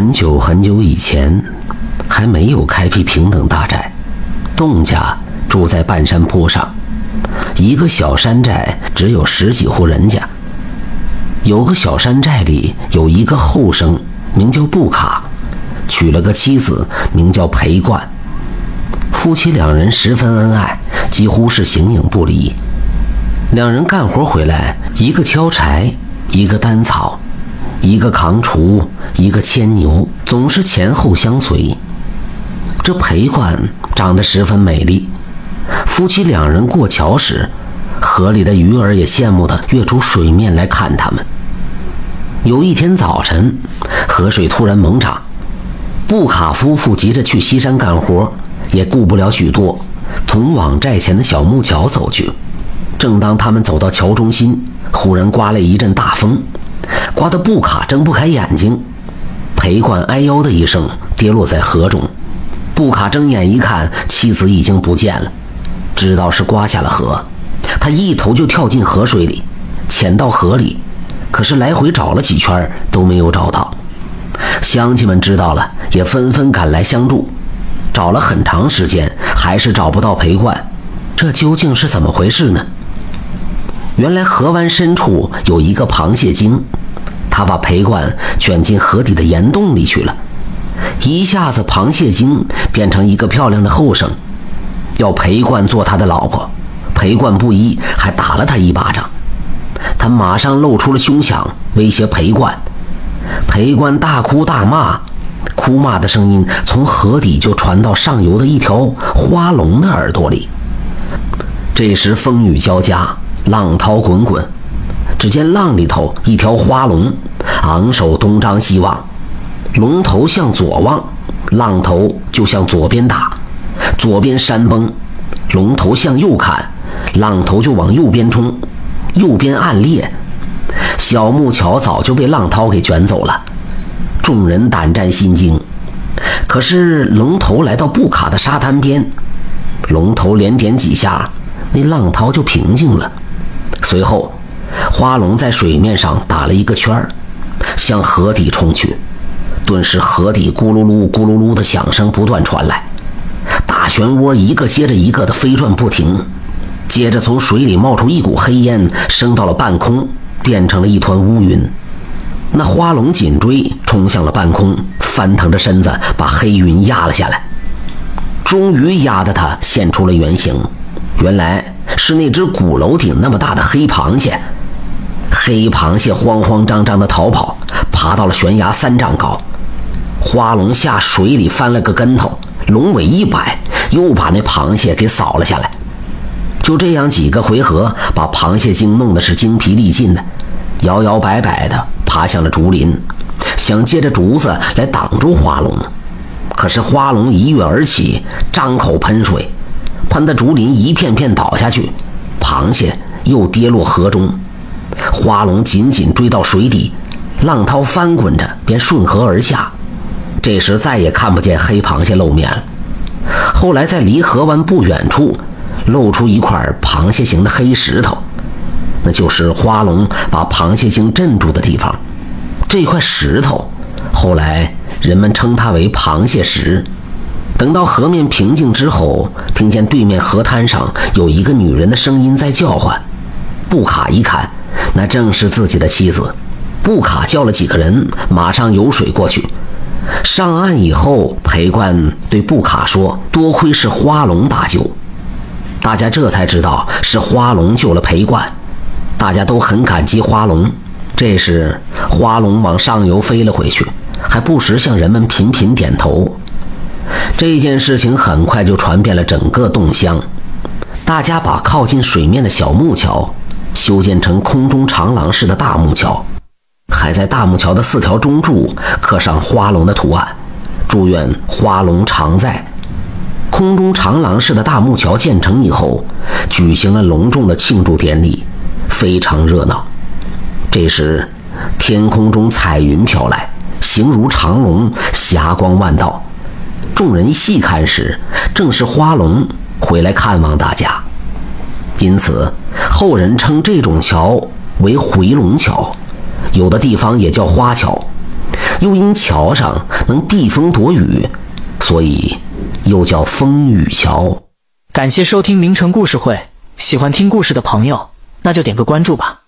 很久很久以前，还没有开辟平等大寨，洞家住在半山坡上，一个小山寨只有十几户人家。有个小山寨里有一个后生，名叫布卡，娶了个妻子，名叫裴冠。夫妻两人十分恩爱，几乎是形影不离。两人干活回来，一个挑柴，一个担草。一个扛锄，一个牵牛，总是前后相随。这裴冠长得十分美丽，夫妻两人过桥时，河里的鱼儿也羡慕地跃出水面来看他们。有一天早晨，河水突然猛涨，布卡夫妇急着去西山干活，也顾不了许多，同往寨前的小木桥走去。正当他们走到桥中心，忽然刮了一阵大风。刮得布卡睁不开眼睛，裴冠哎呦的一声跌落在河中。布卡睁眼一看，妻子已经不见了，知道是刮下了河，他一头就跳进河水里，潜到河里，可是来回找了几圈都没有找到。乡亲们知道了，也纷纷赶来相助，找了很长时间，还是找不到裴冠，这究竟是怎么回事呢？原来河湾深处有一个螃蟹精。他把裴冠卷进河底的岩洞里去了，一下子螃蟹精变成一个漂亮的后生，要裴冠做他的老婆。裴冠不依，还打了他一巴掌。他马上露出了凶相，威胁裴冠。裴冠大哭大骂，哭骂的声音从河底就传到上游的一条花龙的耳朵里。这时风雨交加，浪涛滚滚。只见浪里头一条花龙，昂首东张西望，龙头向左望，浪头就向左边打；左边山崩，龙头向右看，浪头就往右边冲；右边暗裂，小木桥早就被浪涛给卷走了。众人胆战心惊。可是龙头来到布卡的沙滩边，龙头连点几下，那浪涛就平静了。随后。花龙在水面上打了一个圈儿，向河底冲去。顿时，河底咕噜噜、咕噜噜的响声不断传来，大漩涡一个接着一个的飞转不停。接着，从水里冒出一股黑烟，升到了半空，变成了一团乌云。那花龙紧追，冲向了半空，翻腾着身子，把黑云压了下来。终于压得它现出了原形，原来是那只鼓楼顶那么大的黑螃蟹。黑螃蟹慌慌张张地逃跑，爬到了悬崖三丈高。花龙下水里翻了个跟头，龙尾一摆，又把那螃蟹给扫了下来。就这样几个回合，把螃蟹精弄得是精疲力尽的，摇摇摆摆地爬向了竹林，想借着竹子来挡住花龙。可是花龙一跃而起，张口喷水，喷得竹林一片片倒下去，螃蟹又跌落河中。花龙紧紧追到水底，浪涛翻滚着便顺河而下。这时再也看不见黑螃蟹露面了。后来在离河湾不远处，露出一块螃蟹形的黑石头，那就是花龙把螃蟹精镇住的地方。这块石头，后来人们称它为螃蟹石。等到河面平静之后，听见对面河滩上有一个女人的声音在叫唤。布卡一看。那正是自己的妻子，布卡叫了几个人，马上游水过去。上岸以后，裴冠对布卡说：“多亏是花龙搭救。”大家这才知道是花龙救了裴冠，大家都很感激花龙。这时，花龙往上游飞了回去，还不时向人们频频点头。这件事情很快就传遍了整个洞乡，大家把靠近水面的小木桥。修建成空中长廊式的大木桥，还在大木桥的四条中柱刻上花龙的图案，祝愿花龙常在。空中长廊式的大木桥建成以后，举行了隆重的庆祝典礼，非常热闹。这时，天空中彩云飘来，形如长龙，霞光万道。众人细看时，正是花龙回来看望大家。因此，后人称这种桥为回龙桥，有的地方也叫花桥。又因桥上能避风躲雨，所以又叫风雨桥。感谢收听名城故事会，喜欢听故事的朋友，那就点个关注吧。